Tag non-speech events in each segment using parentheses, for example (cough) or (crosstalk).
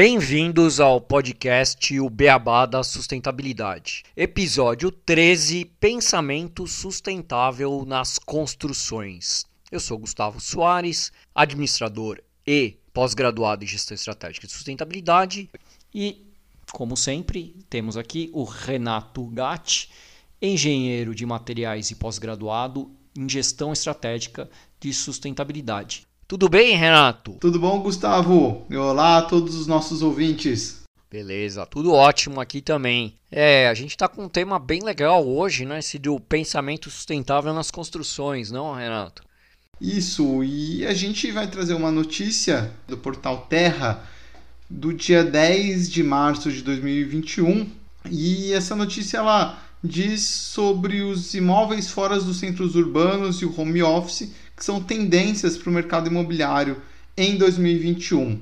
Bem-vindos ao podcast O Beabá da Sustentabilidade. Episódio 13: Pensamento sustentável nas construções. Eu sou Gustavo Soares, administrador e pós-graduado em Gestão Estratégica de Sustentabilidade e, como sempre, temos aqui o Renato Gatti, engenheiro de materiais e pós-graduado em Gestão Estratégica de Sustentabilidade. Tudo bem, Renato? Tudo bom, Gustavo? Olá a todos os nossos ouvintes. Beleza, tudo ótimo aqui também. É, a gente está com um tema bem legal hoje, né? Esse do pensamento sustentável nas construções, não, Renato? Isso, e a gente vai trazer uma notícia do portal Terra do dia 10 de março de 2021. E essa notícia ela diz sobre os imóveis fora dos centros urbanos e o home office, que são tendências para o mercado imobiliário em 2021.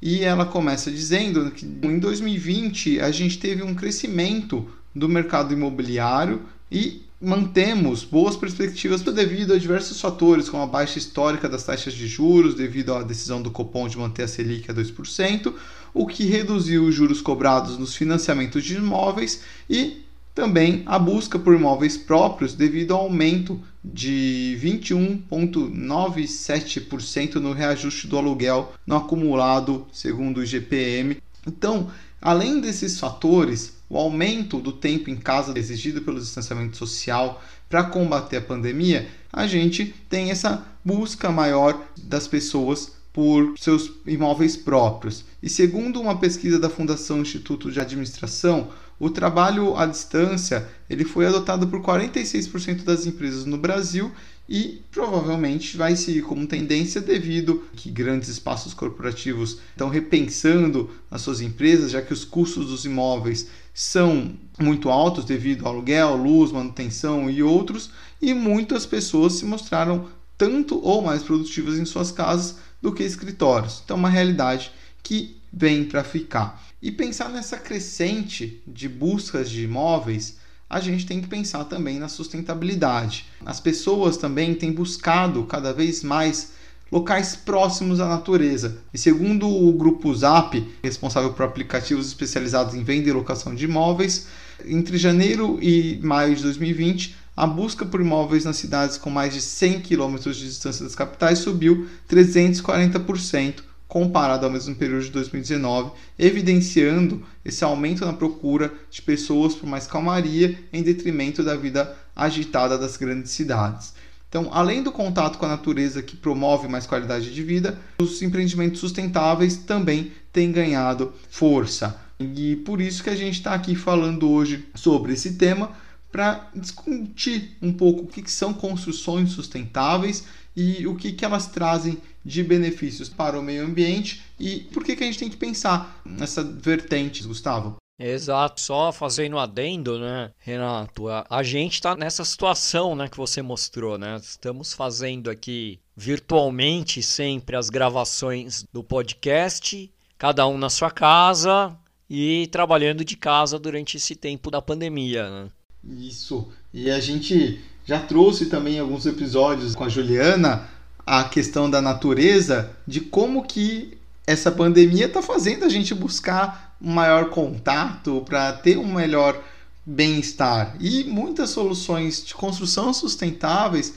E ela começa dizendo que em 2020 a gente teve um crescimento do mercado imobiliário e mantemos boas perspectivas devido a diversos fatores, como a baixa histórica das taxas de juros, devido à decisão do Copom de manter a Selic a 2%, o que reduziu os juros cobrados nos financiamentos de imóveis e também a busca por imóveis próprios devido ao aumento de 21,97% no reajuste do aluguel no acumulado, segundo o IGPM. Então, além desses fatores, o aumento do tempo em casa exigido pelo distanciamento social para combater a pandemia, a gente tem essa busca maior das pessoas por seus imóveis próprios. E segundo uma pesquisa da Fundação Instituto de Administração, o trabalho à distância ele foi adotado por 46% das empresas no Brasil e provavelmente vai seguir como tendência devido que grandes espaços corporativos estão repensando as suas empresas, já que os custos dos imóveis são muito altos devido ao aluguel, luz, manutenção e outros, e muitas pessoas se mostraram tanto ou mais produtivas em suas casas do que escritórios. Então, uma realidade que vem para ficar. E pensar nessa crescente de buscas de imóveis, a gente tem que pensar também na sustentabilidade. As pessoas também têm buscado cada vez mais locais próximos à natureza. E segundo o grupo Zap, responsável por aplicativos especializados em venda e locação de imóveis, entre janeiro e maio de 2020, a busca por imóveis nas cidades com mais de 100 km de distância das capitais subiu 340% comparado ao mesmo período de 2019, evidenciando esse aumento na procura de pessoas por mais calmaria em detrimento da vida agitada das grandes cidades. Então, além do contato com a natureza que promove mais qualidade de vida, os empreendimentos sustentáveis também têm ganhado força. E por isso que a gente está aqui falando hoje sobre esse tema para discutir um pouco o que são construções sustentáveis e o que, que elas trazem de benefícios para o meio ambiente e por que, que a gente tem que pensar nessa vertente, Gustavo. Exato, só fazendo adendo, né, Renato? A, a gente está nessa situação, né, que você mostrou, né? Estamos fazendo aqui virtualmente sempre as gravações do podcast, cada um na sua casa e trabalhando de casa durante esse tempo da pandemia, né? Isso. E a gente já trouxe também alguns episódios com a Juliana a questão da natureza, de como que essa pandemia está fazendo a gente buscar um maior contato para ter um melhor bem-estar. E muitas soluções de construção sustentáveis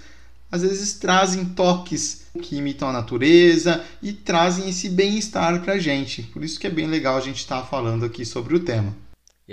às vezes trazem toques que imitam a natureza e trazem esse bem-estar para a gente. Por isso que é bem legal a gente estar tá falando aqui sobre o tema.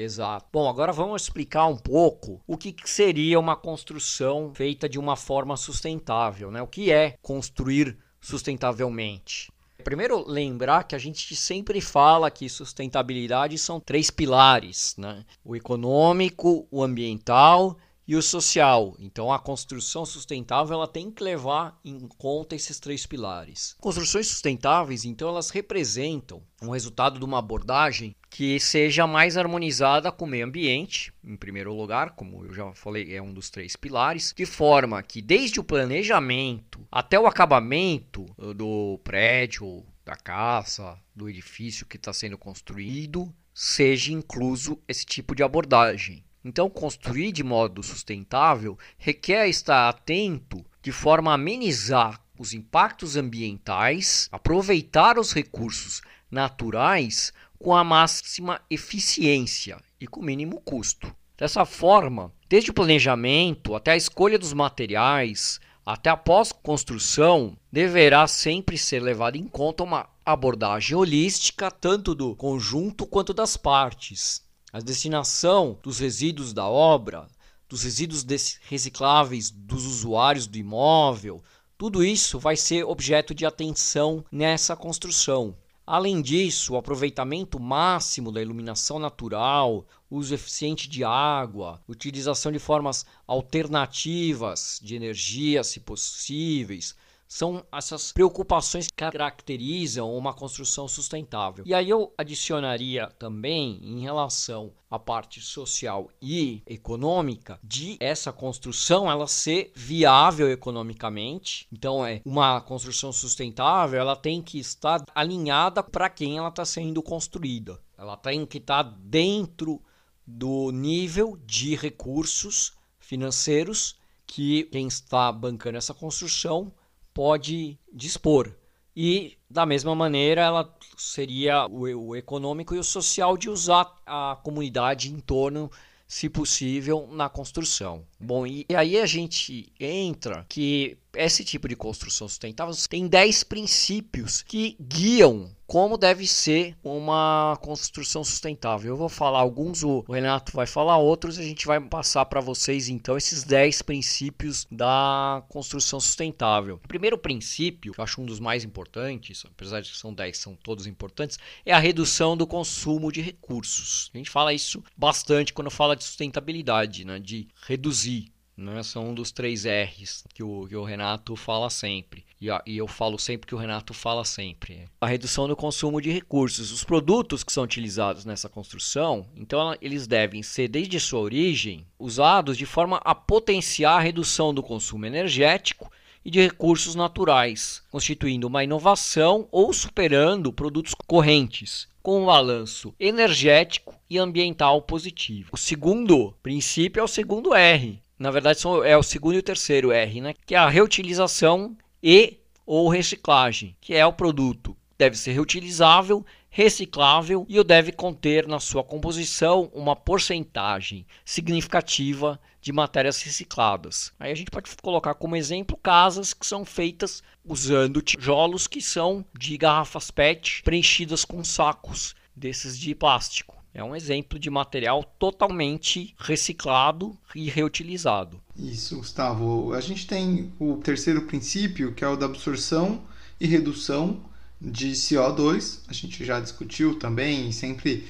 Exato. Bom, agora vamos explicar um pouco o que seria uma construção feita de uma forma sustentável, né? O que é construir sustentavelmente? Primeiro, lembrar que a gente sempre fala que sustentabilidade são três pilares, né? O econômico, o ambiental e o social. Então a construção sustentável ela tem que levar em conta esses três pilares. Construções sustentáveis, então, elas representam um resultado de uma abordagem que seja mais harmonizada com o meio ambiente, em primeiro lugar, como eu já falei, é um dos três pilares, de forma que desde o planejamento até o acabamento do prédio, da casa, do edifício que está sendo construído, seja incluso esse tipo de abordagem. Então, construir de modo sustentável requer estar atento de forma a amenizar os impactos ambientais, aproveitar os recursos naturais com a máxima eficiência e com mínimo custo. Dessa forma, desde o planejamento até a escolha dos materiais, até a pós-construção, deverá sempre ser levado em conta uma abordagem holística tanto do conjunto quanto das partes. A destinação dos resíduos da obra, dos resíduos recicláveis dos usuários do imóvel, tudo isso vai ser objeto de atenção nessa construção. Além disso, o aproveitamento máximo da iluminação natural, uso eficiente de água, utilização de formas alternativas de energia, se possíveis, são essas preocupações que caracterizam uma construção sustentável. E aí eu adicionaria também em relação à parte social e econômica de essa construção ela ser viável economicamente. Então é uma construção sustentável, ela tem que estar alinhada para quem ela está sendo construída. Ela tem que estar tá dentro do nível de recursos financeiros que quem está bancando essa construção pode dispor. E, da mesma maneira, ela seria o, o econômico e o social de usar a comunidade em torno se possível, na construção. Bom, e, e, aí a gente entra que esse tipo de construção sustentável tem 10 princípios que guiam como deve ser uma construção sustentável. Eu vou falar alguns, o Renato vai falar outros, a gente vai passar para vocês então esses 10 princípios da construção sustentável. O primeiro princípio, que eu acho um dos mais importantes, apesar de que são 10, são todos importantes, é a redução do consumo de recursos. A gente fala isso bastante quando fala de sustentabilidade, né? de reduzir né? São um dos três R's que o, que o Renato fala sempre. E, e, eu falo sempre que o Renato fala sempre. A redução do consumo de recursos. Os produtos que são utilizados nessa construção, então eles devem ser, desde sua origem, usados de forma a potenciar a redução do consumo energético e de recursos naturais, constituindo uma inovação ou superando produtos correntes, com um balanço energético e ambiental positivo. O segundo princípio é o segundo R, na verdade são, é o segundo e o terceiro R, né? que é a reutilização e ou reciclagem, que é o produto deve ser reutilizável, reciclável e o deve conter na sua composição uma porcentagem significativa de matérias recicladas. Aí a gente pode colocar como exemplo casas que são feitas usando tijolos que são de garrafas PET preenchidas com sacos desses de plástico. É um exemplo de material totalmente reciclado e reutilizado. Isso, Gustavo. A gente tem o terceiro princípio, que é o da absorção e redução de CO2. A gente já discutiu também sempre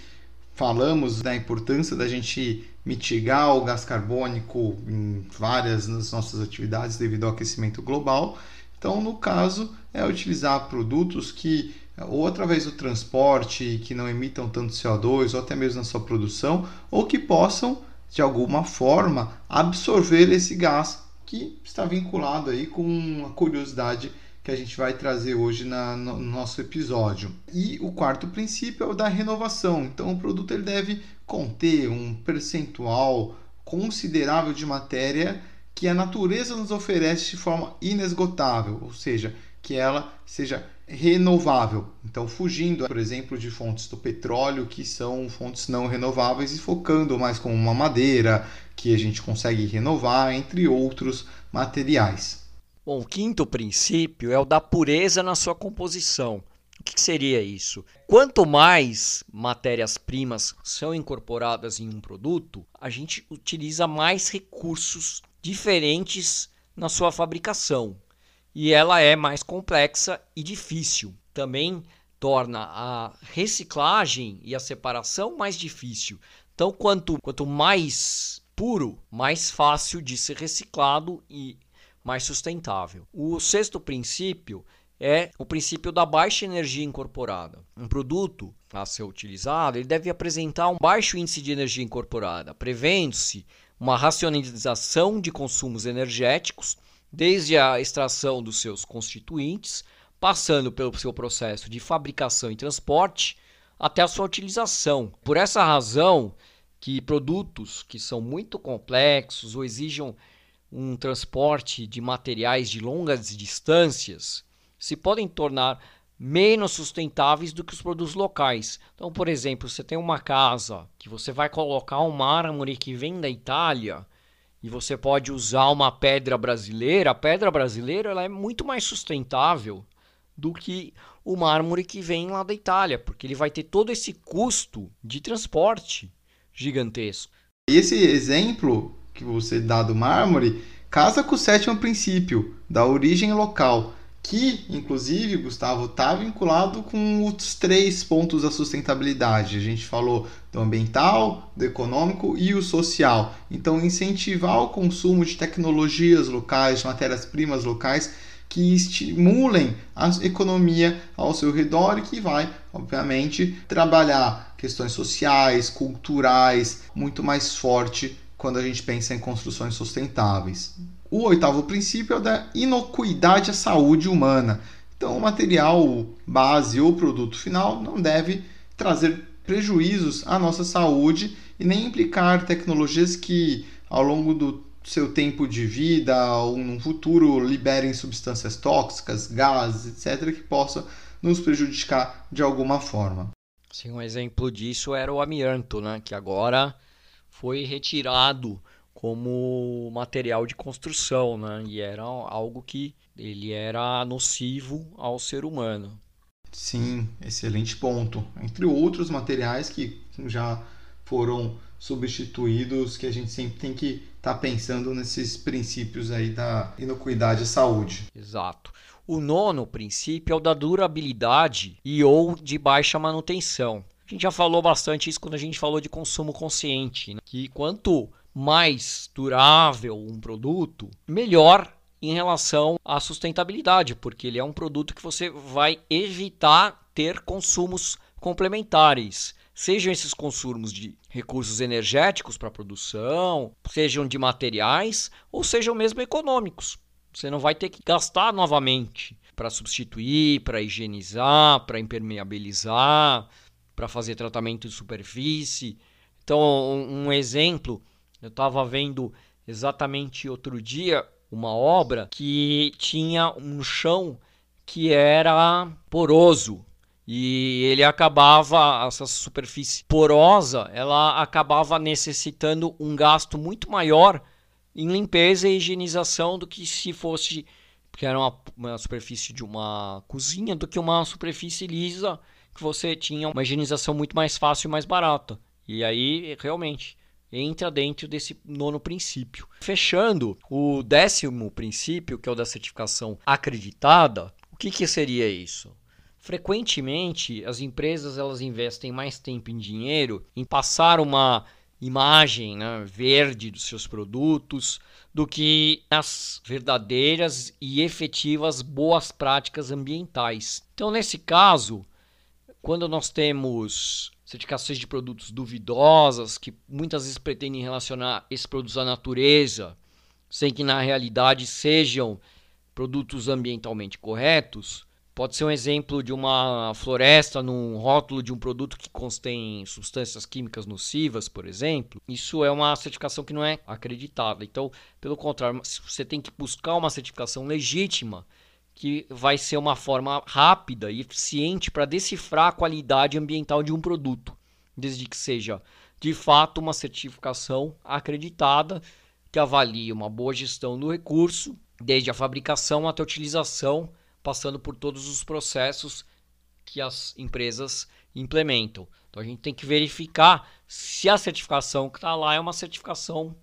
falamos da importância da gente mitigar o gás carbônico em várias das nossas atividades devido ao aquecimento global. Então, no caso, é utilizar produtos que ou através do transporte que não emitam tanto CO2, ou até mesmo na sua produção, ou que possam, de alguma forma, absorver esse gás que está vinculado aí com a curiosidade que a gente vai trazer hoje na, no nosso episódio. E o quarto princípio é o da renovação. Então, o produto ele deve conter um percentual considerável de matéria que a natureza nos oferece de forma inesgotável, ou seja, que ela seja renovável. Então, fugindo, por exemplo, de fontes do petróleo, que são fontes não renováveis, e focando mais com uma madeira, que a gente consegue renovar, entre outros materiais. Bom, o quinto princípio é o da pureza na sua composição. O que seria isso? Quanto mais matérias-primas são incorporadas em um produto, a gente utiliza mais recursos diferentes na sua fabricação e ela é mais complexa e difícil. Também torna a reciclagem e a separação mais difícil. Então, quanto, quanto mais puro, mais fácil de ser reciclado e mais sustentável. O sexto princípio é o princípio da baixa energia incorporada. Um produto a ser utilizado, ele deve apresentar um baixo índice de energia incorporada, prevendo-se uma racionalização de consumos energéticos, desde a extração dos seus constituintes, passando pelo seu processo de fabricação e transporte, até a sua utilização. Por essa razão, que produtos que são muito complexos ou exijam um transporte de materiais de longas distâncias se podem tornar menos sustentáveis do que os produtos locais. Então, por exemplo, você tem uma casa que você vai colocar um mármore que vem da Itália e você pode usar uma pedra brasileira. A pedra brasileira ela é muito mais sustentável do que o mármore que vem lá da Itália, porque ele vai ter todo esse custo de transporte gigantesco. Esse exemplo que você dá do mármore casa com o sétimo princípio da origem local que, inclusive, Gustavo, está vinculado com os três pontos da sustentabilidade. A gente falou do ambiental, do econômico e o social. Então, incentivar o consumo de tecnologias locais, de matérias-primas locais que estimulem a economia ao seu redor e que vai, obviamente, trabalhar questões sociais, culturais, muito mais forte quando a gente pensa em construções sustentáveis. O oitavo princípio é o da inocuidade à saúde humana. Então, o material base ou produto final não deve trazer prejuízos à nossa saúde e nem implicar tecnologias que, ao longo do seu tempo de vida ou no futuro, liberem substâncias tóxicas, gases, etc., que possam nos prejudicar de alguma forma. Sim, um exemplo disso era o amianto, né? que agora foi retirado como material de construção, né? E era algo que ele era nocivo ao ser humano. Sim, excelente ponto. Entre outros materiais que já foram substituídos, que a gente sempre tem que estar tá pensando nesses princípios aí da inocuidade à saúde. Exato. O nono princípio é o da durabilidade e ou de baixa manutenção. A gente já falou bastante isso quando a gente falou de consumo consciente, né? que quanto mais durável um produto, melhor em relação à sustentabilidade, porque ele é um produto que você vai evitar ter consumos complementares. Sejam esses consumos de recursos energéticos para produção, sejam de materiais, ou sejam mesmo econômicos. Você não vai ter que gastar novamente para substituir, para higienizar, para impermeabilizar, para fazer tratamento de superfície. Então, um exemplo eu estava vendo exatamente outro dia uma obra que tinha um chão que era poroso e ele acabava essa superfície porosa, ela acabava necessitando um gasto muito maior em limpeza e higienização do que se fosse porque era uma, uma superfície de uma cozinha do que uma superfície lisa que você tinha uma higienização muito mais fácil e mais barata. E aí realmente entra dentro desse nono princípio. Fechando, o décimo princípio, que é o da certificação acreditada, o que, que seria isso? Frequentemente, as empresas elas investem mais tempo em dinheiro em passar uma imagem né, verde dos seus produtos do que nas verdadeiras e efetivas boas práticas ambientais. Então, nesse caso, quando nós temos certificações de produtos duvidosas, que muitas vezes pretendem relacionar esses produtos à natureza, sem que na realidade sejam produtos ambientalmente corretos. Pode ser um exemplo de uma floresta num rótulo de um produto que contém substâncias químicas nocivas, por exemplo. Isso é uma certificação que não é acreditada. Então, pelo contrário, você tem que buscar uma certificação legítima que vai ser uma forma rápida e eficiente para decifrar a qualidade ambiental de um produto, desde que seja de fato uma certificação acreditada que avalie uma boa gestão do recurso, desde a fabricação até a utilização, passando por todos os processos que as empresas implementam. Então a gente tem que verificar se a certificação que está lá é uma certificação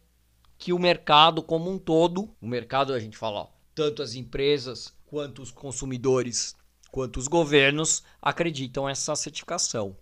que o mercado como um todo, o mercado a gente fala, ó, tanto as empresas quanto os consumidores, quanto os governos acreditam essa certificação.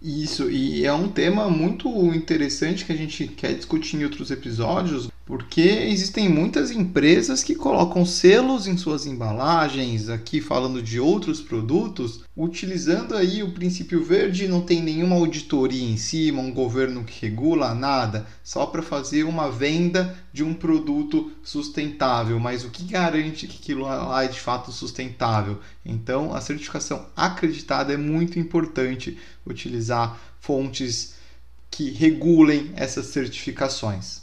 Isso, e é um tema muito interessante que a gente quer discutir em outros episódios, porque existem muitas empresas que colocam selos em suas embalagens, aqui falando de outros produtos, utilizando aí o princípio verde, não tem nenhuma auditoria em cima, um governo que regula nada, só para fazer uma venda de um produto sustentável. Mas o que garante que aquilo lá é de fato sustentável? Então, a certificação acreditada é muito importante utilizar fontes que regulem essas certificações.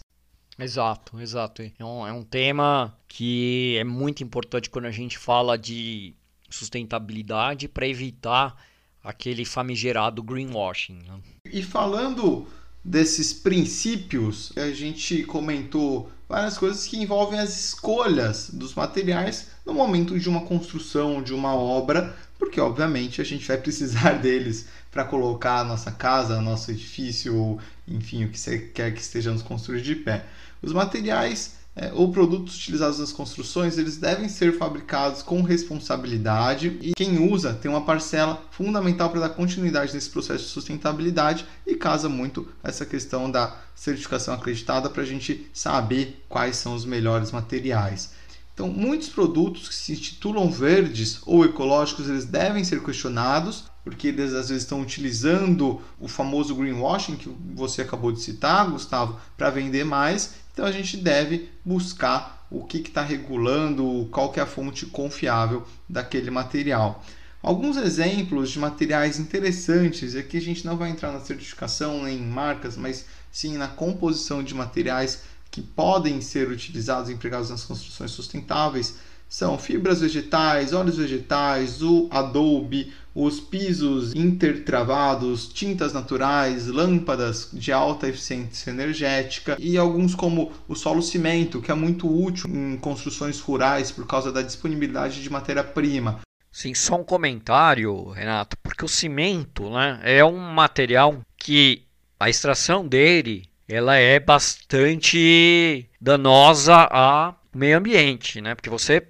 Exato, exato. É um, é um tema que é muito importante quando a gente fala de sustentabilidade para evitar aquele famigerado greenwashing. Né? E falando desses princípios, a gente comentou várias coisas que envolvem as escolhas dos materiais no momento de uma construção, de uma obra, porque obviamente a gente vai precisar (laughs) deles para colocar a nossa casa, nosso edifício, ou enfim, o que você quer que estejamos construindo de pé. Os materiais é, ou produtos utilizados nas construções, eles devem ser fabricados com responsabilidade e quem usa tem uma parcela fundamental para dar continuidade nesse processo de sustentabilidade e casa muito essa questão da certificação acreditada para a gente saber quais são os melhores materiais. Então, muitos produtos que se intitulam verdes ou ecológicos, eles devem ser questionados, porque eles às vezes estão utilizando o famoso greenwashing que você acabou de citar, Gustavo, para vender mais então a gente deve buscar o que está regulando, qual que é a fonte confiável daquele material. Alguns exemplos de materiais interessantes, aqui a gente não vai entrar na certificação nem em marcas, mas sim na composição de materiais que podem ser utilizados e empregados nas construções sustentáveis, são fibras vegetais, óleos vegetais, o adobe, os pisos intertravados, tintas naturais, lâmpadas de alta eficiência energética e alguns como o solo cimento, que é muito útil em construções rurais por causa da disponibilidade de matéria-prima. Sim, só um comentário, Renato, porque o cimento né, é um material que a extração dele ela é bastante danosa ao meio ambiente, né? Porque você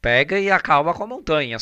pega e acaba com a montanha,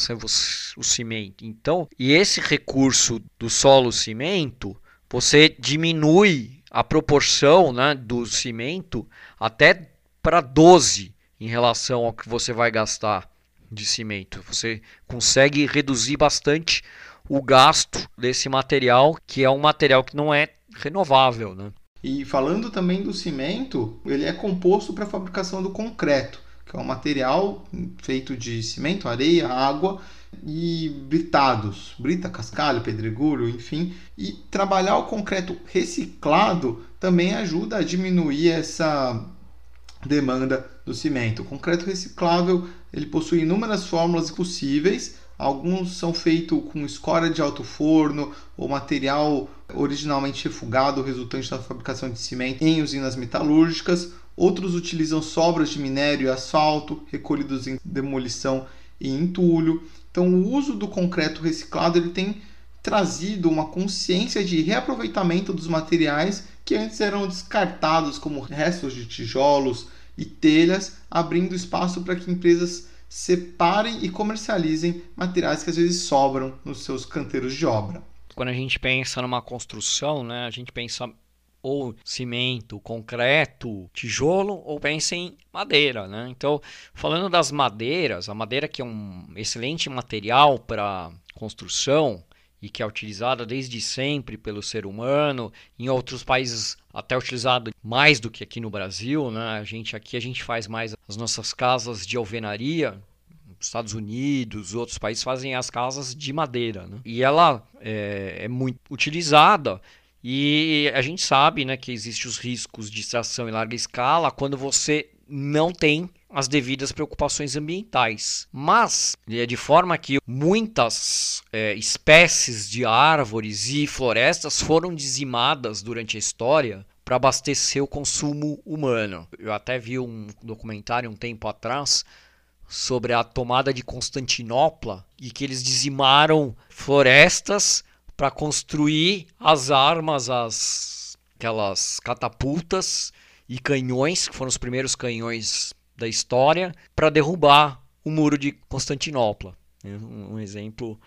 o cimento. Então, e esse recurso do solo cimento, você diminui a proporção né, do cimento até para 12 em relação ao que você vai gastar de cimento. Você consegue reduzir bastante o gasto desse material, que é um material que não é renovável. Né? E falando também do cimento, ele é composto para a fabricação do concreto que é um material feito de cimento, areia, água e britados, brita, cascalho, pedregulho, enfim, e trabalhar o concreto reciclado também ajuda a diminuir essa demanda do cimento. O concreto reciclável ele possui inúmeras fórmulas possíveis. Alguns são feitos com escória de alto forno ou material originalmente refugado resultante da fabricação de cimento em usinas metalúrgicas. Outros utilizam sobras de minério e asfalto recolhidos em demolição e entulho. Então, o uso do concreto reciclado ele tem trazido uma consciência de reaproveitamento dos materiais que antes eram descartados como restos de tijolos e telhas, abrindo espaço para que empresas separem e comercializem materiais que às vezes sobram nos seus canteiros de obra. Quando a gente pensa numa construção, né, a gente pensa ou cimento, concreto, tijolo ou pense em madeira, né? Então, falando das madeiras, a madeira que é um excelente material para construção e que é utilizada desde sempre pelo ser humano, em outros países até utilizado mais do que aqui no Brasil, né? A gente aqui a gente faz mais as nossas casas de alvenaria, Estados Unidos, outros países fazem as casas de madeira. Né? E ela é, é, muito utilizada e a gente sabe né, que existem os riscos de extração em larga escala quando você não tem as devidas preocupações ambientais. Mas, é de forma que muitas é, espécies de árvores e florestas foram dizimadas durante a história para abastecer o consumo humano. Eu até vi um documentário um tempo atrás sobre a tomada de Constantinopla e que eles dizimaram florestas para construir as armas, as aquelas catapultas e canhões, que foram os primeiros canhões da história, para derrubar o muro de Constantinopla. Um exemplo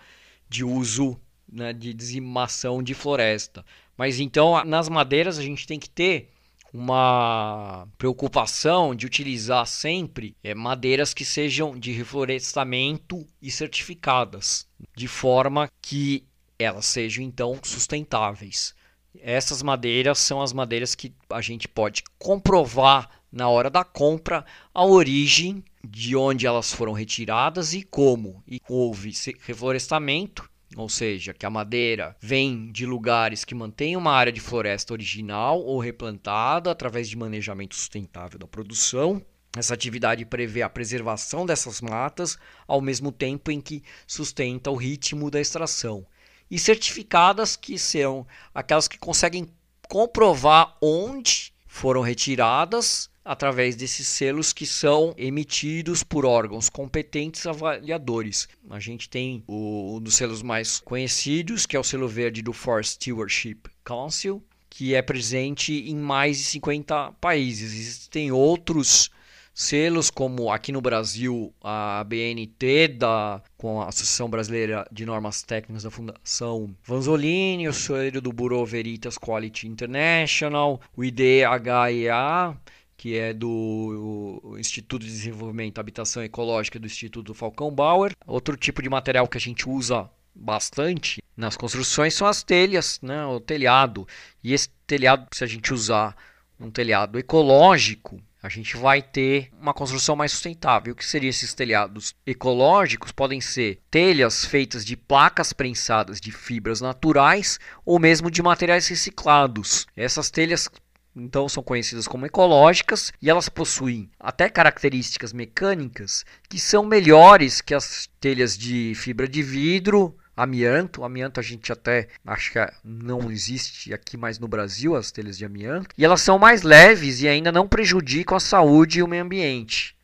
de uso né, de dizimação de floresta. Mas então, nas madeiras, a gente tem que ter uma preocupação de utilizar sempre é, madeiras que sejam de reflorestamento e certificadas, de forma que elas sejam então sustentáveis. Essas madeiras são as madeiras que a gente pode comprovar na hora da compra a origem de onde elas foram retiradas e como. E houve reflorestamento ou seja, que a madeira vem de lugares que mantêm uma área de floresta original ou replantada através de manejamento sustentável da produção. Essa atividade prevê a preservação dessas matas, ao mesmo tempo em que sustenta o ritmo da extração. E certificadas, que são aquelas que conseguem comprovar onde foram retiradas através desses selos que são emitidos por órgãos competentes avaliadores. A gente tem o, um dos selos mais conhecidos, que é o selo verde do Forest Stewardship Council, que é presente em mais de 50 países. Existem outros selos, como aqui no Brasil a BNT, da, com a Associação Brasileira de Normas Técnicas da Fundação Vanzolini, o selo do Bureau Veritas Quality International, o IDHEA, que é do Instituto de Desenvolvimento Habitação Ecológica do Instituto Falcão Bauer. Outro tipo de material que a gente usa bastante nas construções são as telhas, né, o telhado. E esse telhado, se a gente usar um telhado ecológico, a gente vai ter uma construção mais sustentável. O que seriam esses telhados ecológicos? Podem ser telhas feitas de placas prensadas de fibras naturais ou mesmo de materiais reciclados. Essas telhas então são conhecidas como ecológicas e elas possuem até características mecânicas que são melhores que as telhas de fibra de vidro, amianto. O amianto a gente até acho que não existe aqui mais no Brasil as telhas de amianto. E elas são mais leves e ainda não prejudicam a saúde e o meio ambiente.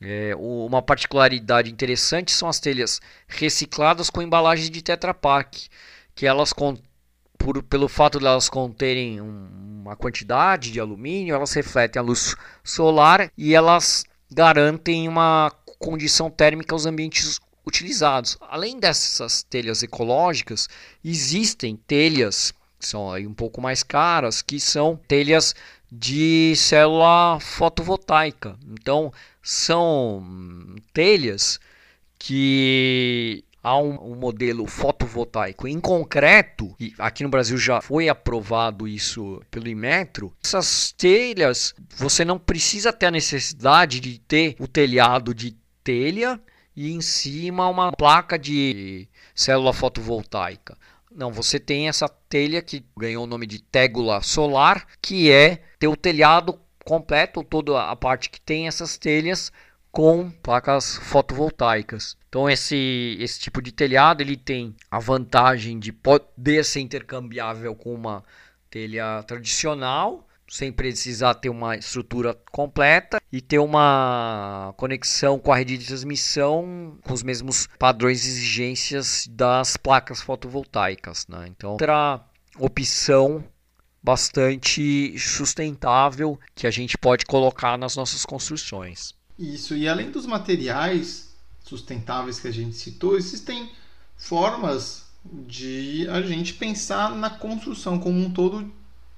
É, uma particularidade interessante são as telhas recicladas com embalagens de Tetra Pak, que elas por, pelo fato de elas conterem uma quantidade de alumínio, elas refletem a luz solar e elas garantem uma condição térmica aos ambientes utilizados. Além dessas telhas ecológicas, existem telhas que são aí um pouco mais caras, que são telhas de célula fotovoltaica. Então, são telhas que há um, um, modelo fotovoltaico em concreto, e aqui no Brasil já foi aprovado isso pelo Inmetro, essas telhas você não precisa ter a necessidade de ter o telhado de telha e em cima uma placa de célula fotovoltaica. Não, você tem essa telha que ganhou o nome de tégula solar, que é ter o telhado completo, toda a parte que tem essas telhas com placas fotovoltaicas. Então esse, esse tipo de telhado ele tem a vantagem de poder ser intercambiável com uma telha tradicional, sem precisar ter uma estrutura completa e ter uma conexão com a rede de transmissão com os mesmos padrões e exigências das placas fotovoltaicas. Né? Então, outra opção bastante sustentável que a gente pode colocar nas nossas construções. Isso, e além dos materiais sustentáveis que a gente citou, existem formas de a gente pensar na construção como um todo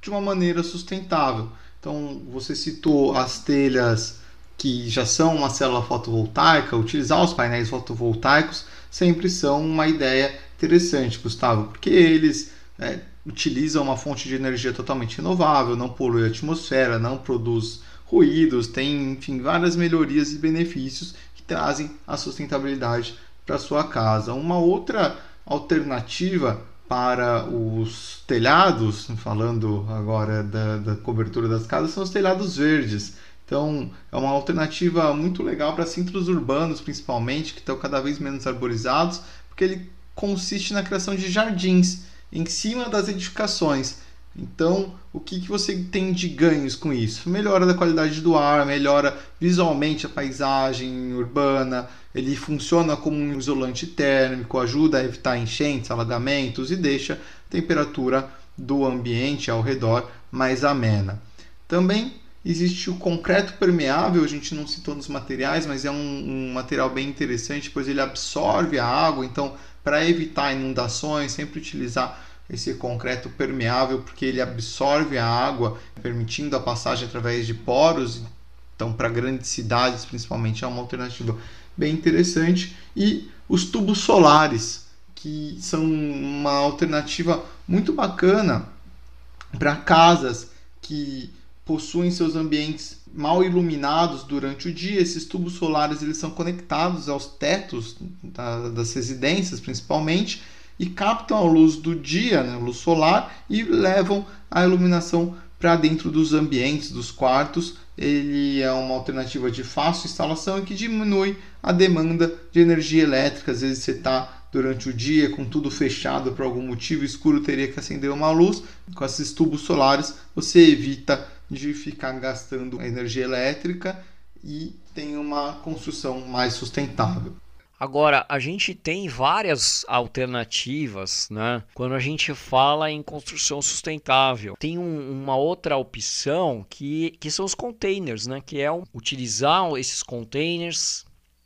de uma maneira sustentável. Então, você citou as telhas que já são uma célula fotovoltaica, utilizar os painéis fotovoltaicos sempre são uma ideia interessante, Gustavo, porque eles é, utilizam uma fonte de energia totalmente renovável, não polui a atmosfera, não produz ruídos, tem enfim várias melhorias e benefícios que trazem a sustentabilidade para sua casa. Uma outra alternativa para os telhados, falando agora da, da cobertura das casas, são os telhados verdes. Então, é uma alternativa muito legal para centros urbanos, principalmente, que estão cada vez menos arborizados, porque ele consiste na criação de jardins em cima das edificações. Então, o que, que você tem de ganhos com isso? Melhora da qualidade do ar, melhora visualmente a paisagem urbana, ele funciona como um isolante térmico, ajuda a evitar enchentes, alagamentos e deixa a temperatura do ambiente ao redor mais amena. Também existe o concreto permeável, a gente não citou nos materiais, mas é um, um material bem interessante, pois ele absorve a água, então para evitar inundações, sempre utilizar esse concreto permeável, porque ele absorve a água, permitindo a passagem através de poros. Então, para grandes cidades, principalmente, é uma alternativa bem interessante. E os tubos solares, que são uma alternativa muito bacana para casas que possuem seus ambientes mal iluminados durante o dia. Esses tubos solares eles são conectados aos tetos da, das residências, principalmente, e captam a luz do dia, né, luz solar, e levam a iluminação para dentro dos ambientes, dos quartos. Ele é uma alternativa de fácil instalação e que diminui a demanda de energia elétrica. Às vezes você está durante o dia com tudo fechado por algum motivo escuro, teria que acender uma luz. Com esses tubos solares, você evita de ficar gastando energia elétrica e tem uma construção mais sustentável. Agora, a gente tem várias alternativas, né? Quando a gente fala em construção sustentável, tem um, uma outra opção que, que são os containers, né? Que é utilizar esses containers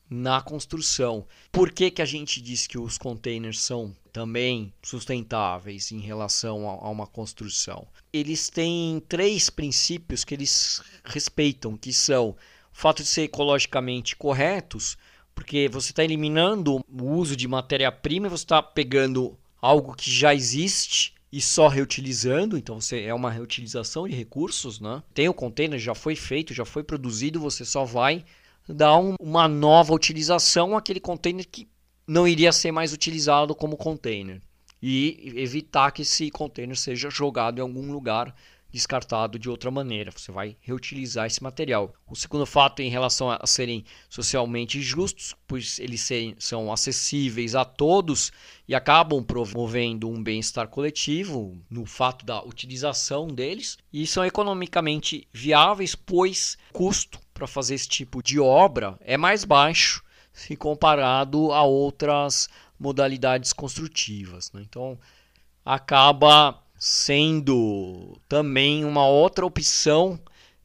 na construção. Por que, que a gente diz que os containers são também sustentáveis em relação a, uma construção? Eles têm três princípios que eles respeitam, que são o fato de ser ecologicamente corretos, porque você está eliminando o uso de matéria-prima e você está pegando algo que já existe e só reutilizando, então você é uma reutilização de recursos, né? Tem o container, já foi feito, já foi produzido, você só vai dar um, uma nova utilização àquele container que não iria ser mais utilizado como container e evitar que esse container seja jogado em algum lugar descartado de outra maneira. Você vai reutilizar esse material. O segundo fato em relação a serem socialmente justos, pois eles serem, são acessíveis a todos e acabam promovendo um bem-estar coletivo no fato da utilização deles e são economicamente viáveis, pois custo para fazer esse tipo de obra é mais baixo se comparado a outras modalidades construtivas. Né? Então acaba sendo também uma outra opção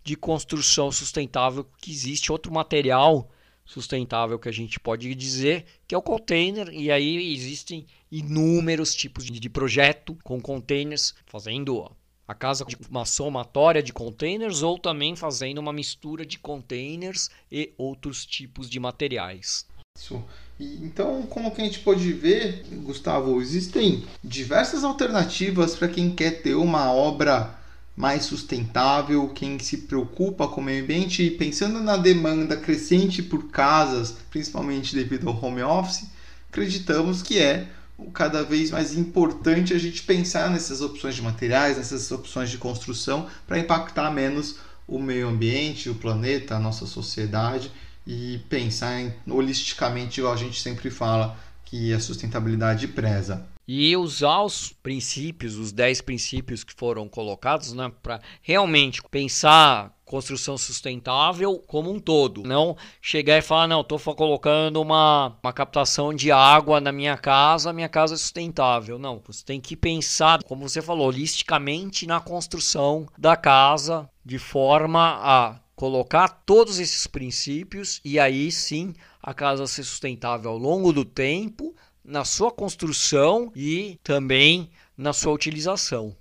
de construção sustentável que existe outro material sustentável que a gente pode dizer que é o container e aí existem inúmeros tipos de projeto com containers fazendo a casa de uma somatória de containers ou também fazendo uma mistura de containers e outros tipos de materiais. Isso. então, como que a gente pode ver, Gustavo, existem diversas alternativas para quem quer ter uma obra mais sustentável, quem se preocupa com o meio ambiente e pensando na demanda crescente por casas, principalmente devido ao home office, acreditamos que é cada vez mais importante a gente pensar nessas opções de materiais, nessas opções de construção para impactar menos o meio ambiente, o planeta, a nossa sociedade e pensar em, holisticamente, igual a gente sempre fala, que a sustentabilidade preza. E usar os princípios, os 10 princípios que foram colocados, né, para realmente pensar construção sustentável como um todo. Não chegar e falar, não, estou colocando uma, uma captação de água na minha casa, minha casa é sustentável. Não, você tem que pensar, como você falou, holisticamente na construção da casa, de forma a colocar todos esses princípios e aí sim a casa ser sustentável ao longo do tempo, na sua construção e também na sua utilização.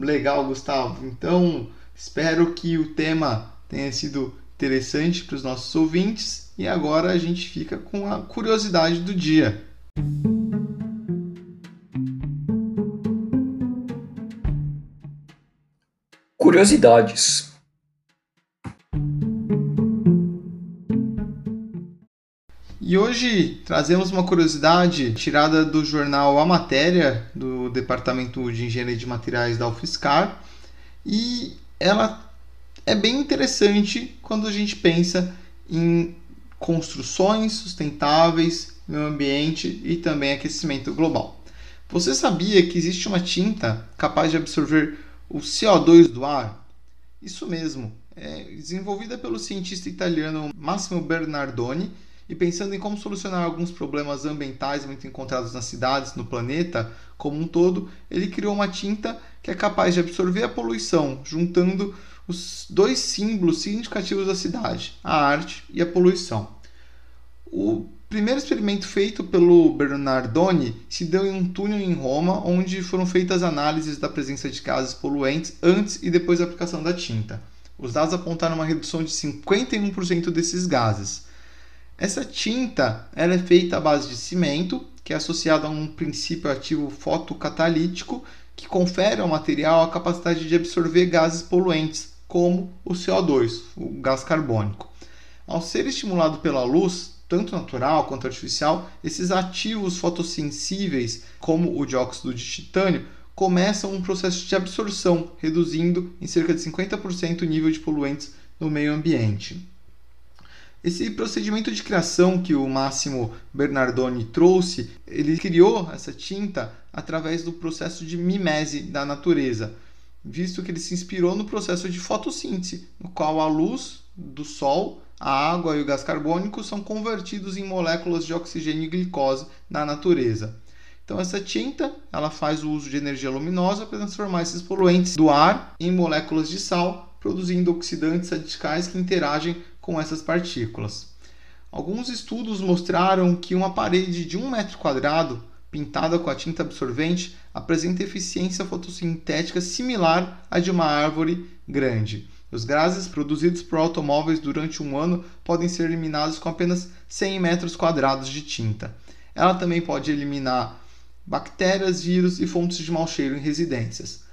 Legal, Gustavo. Então, espero que o tema tenha sido interessante para os nossos ouvintes e agora a gente fica com a curiosidade do dia. Curiosidades. E hoje trazemos uma curiosidade tirada do jornal A Matéria, do Departamento de Engenharia de Materiais da UFSCar, e ela é bem interessante quando a gente pensa em construções sustentáveis, meio ambiente e também aquecimento global. Você sabia que existe uma tinta capaz de absorver o CO2 do ar? Isso mesmo, é desenvolvida pelo cientista italiano Massimo Bernardoni e pensando em como solucionar alguns problemas ambientais muito encontrados nas cidades, no planeta como um todo, ele criou uma tinta que é capaz de absorver a poluição, juntando os dois símbolos significativos da cidade, a arte e a poluição. O primeiro experimento feito pelo Bernardoni se deu em um túnel em Roma, onde foram feitas análises da presença de gases poluentes antes e depois da aplicação da tinta. Os dados apontaram uma redução de 51% desses gases. Essa tinta ela é feita à base de cimento, que é associado a um princípio ativo fotocatalítico que confere ao material a capacidade de absorver gases poluentes, como o CO2, o gás carbônico. Ao ser estimulado pela luz, tanto natural quanto artificial, esses ativos fotossensíveis, como o dióxido de titânio, começam um processo de absorção, reduzindo em cerca de 50% o nível de poluentes no meio ambiente. Esse procedimento de criação que o Máximo Bernardoni trouxe, ele criou essa tinta através do processo de mimese da natureza, visto que ele se inspirou no processo de fotossíntese, no qual a luz do sol, a água e o gás carbônico são convertidos em moléculas de oxigênio e glicose na natureza. Então essa tinta, ela faz o uso de energia luminosa para transformar esses poluentes do ar em moléculas de sal, produzindo oxidantes radicais que interagem com essas partículas. Alguns estudos mostraram que uma parede de um metro quadrado pintada com a tinta absorvente apresenta eficiência fotossintética similar à de uma árvore grande. Os gases produzidos por automóveis durante um ano podem ser eliminados com apenas 100 metros quadrados de tinta. Ela também pode eliminar bactérias, vírus e fontes de mau cheiro em residências.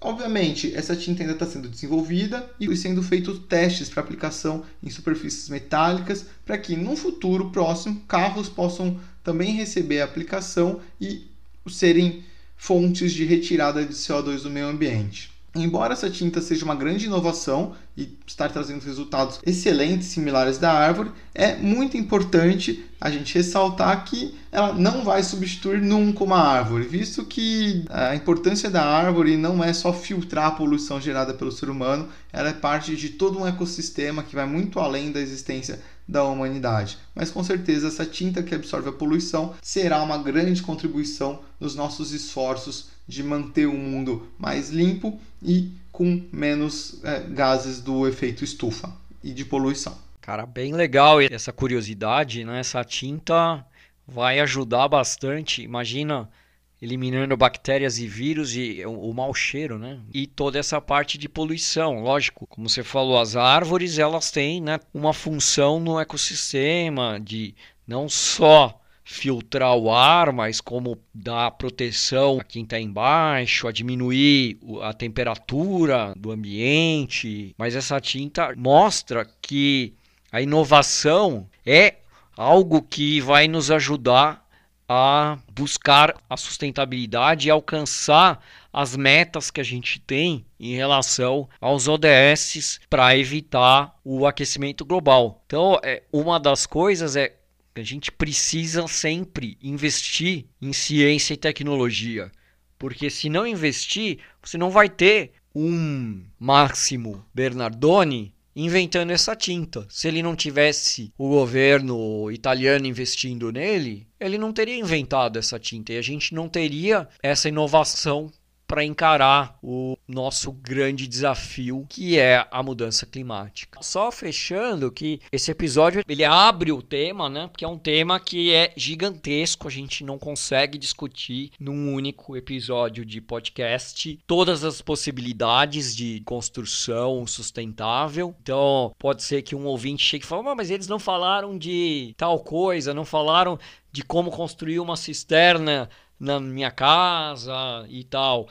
Obviamente, essa tinta ainda está sendo desenvolvida e sendo feitos testes para aplicação em superfícies metálicas para que, num futuro próximo, carros possam também receber a aplicação e serem fontes de retirada de CO2 do meio ambiente. Embora essa tinta seja uma grande inovação e estar trazendo resultados excelentes, similares da árvore, é muito importante a gente ressaltar que ela não vai substituir nunca uma árvore, visto que a importância da árvore não é só filtrar a poluição gerada pelo ser humano, ela é parte de todo um ecossistema que vai muito além da existência da humanidade. Mas com certeza essa tinta que absorve a poluição será uma grande contribuição nos nossos esforços de manter o mundo mais limpo e com menos é, gases do efeito estufa e de poluição. Cara, bem legal essa curiosidade, né? Essa tinta vai ajudar bastante. Imagina eliminando bactérias e vírus e o, o mau cheiro, né? E toda essa parte de poluição, lógico. Como você falou, as árvores elas têm né, uma função no ecossistema de não só filtrar o ar, mas como dar proteção a quem está embaixo, a diminuir a temperatura do ambiente. Mas essa tinta mostra que a inovação é algo que vai nos ajudar a buscar a sustentabilidade e alcançar as metas que a gente tem em relação aos ODS para evitar o aquecimento global. Então, é, uma das coisas é a gente precisa sempre investir em ciência e tecnologia. Porque se não investir, você não vai ter um Máximo Bernardoni inventando essa tinta. Se ele não tivesse o governo italiano investindo nele, ele não teria inventado essa tinta e a gente não teria essa inovação para encarar o nosso grande desafio que é a mudança climática. Só fechando que esse episódio ele abre o tema, né? Porque é um tema que é gigantesco, a gente não consegue discutir num único episódio de podcast todas as possibilidades de construção sustentável. Então, pode ser que um ouvinte chegue e fale: "Mas eles não falaram de tal coisa, não falaram de como construir uma cisterna na minha casa e tal.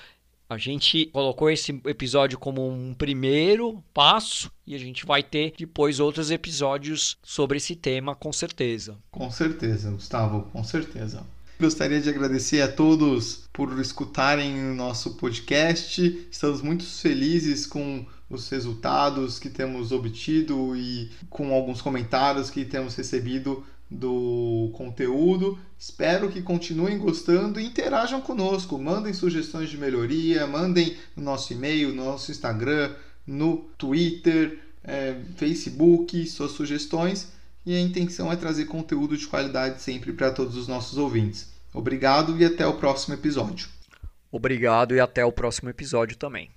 A gente colocou esse episódio como um primeiro passo e a gente vai ter depois outros episódios sobre esse tema, com certeza. Com certeza, Gustavo, com certeza. Gostaria de agradecer a todos por escutarem o nosso podcast. Estamos muito felizes com os resultados que temos obtido e com alguns comentários que temos recebido do conteúdo. Espero que continuem gostando e interajam conosco. Mandem sugestões de melhoria, mandem no nosso e-mail, no nosso Instagram, no Twitter, é, Facebook, suas sugestões. E a intenção é trazer conteúdo de qualidade sempre para todos os nossos ouvintes. Obrigado e até o próximo episódio. Obrigado e até o próximo episódio também.